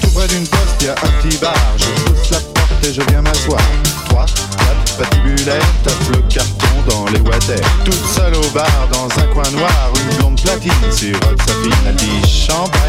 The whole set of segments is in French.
Tout près d'une poste, y a un petit bar. Je pousse la porte et je viens m'asseoir. Trois, quatre patibulaires tapent le carton dans les water. Toute seule au bar, dans un coin noir, une blonde platine sur sa fille. Elle.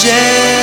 j'ai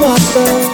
mother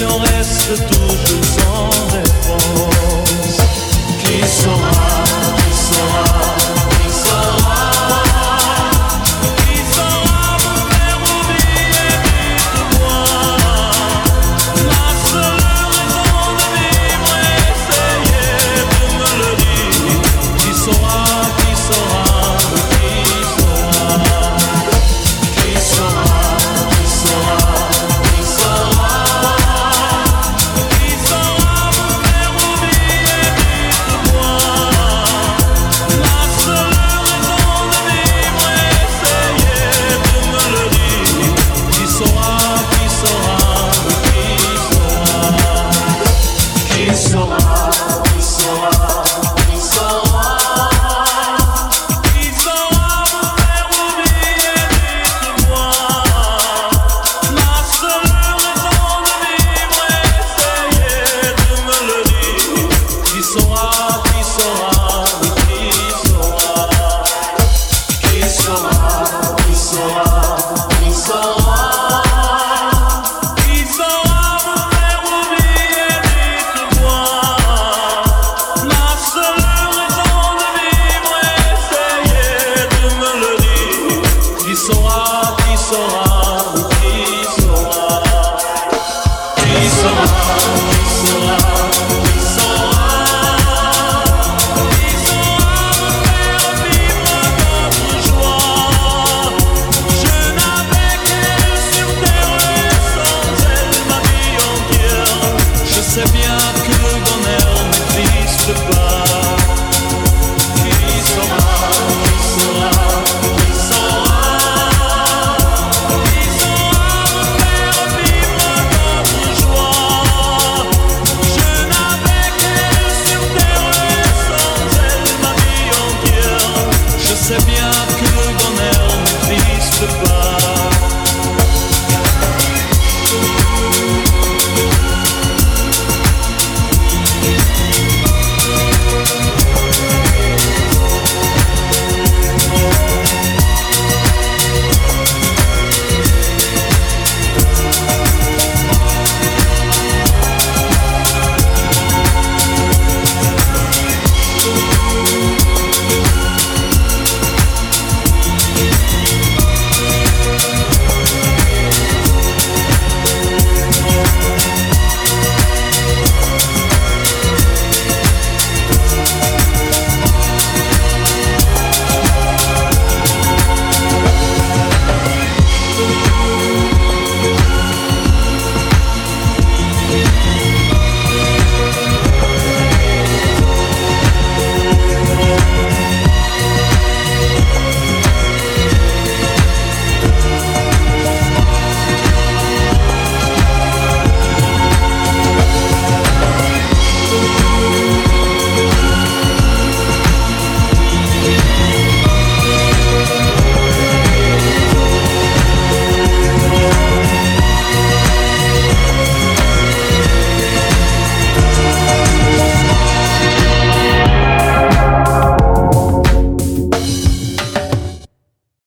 não resta tudo toujours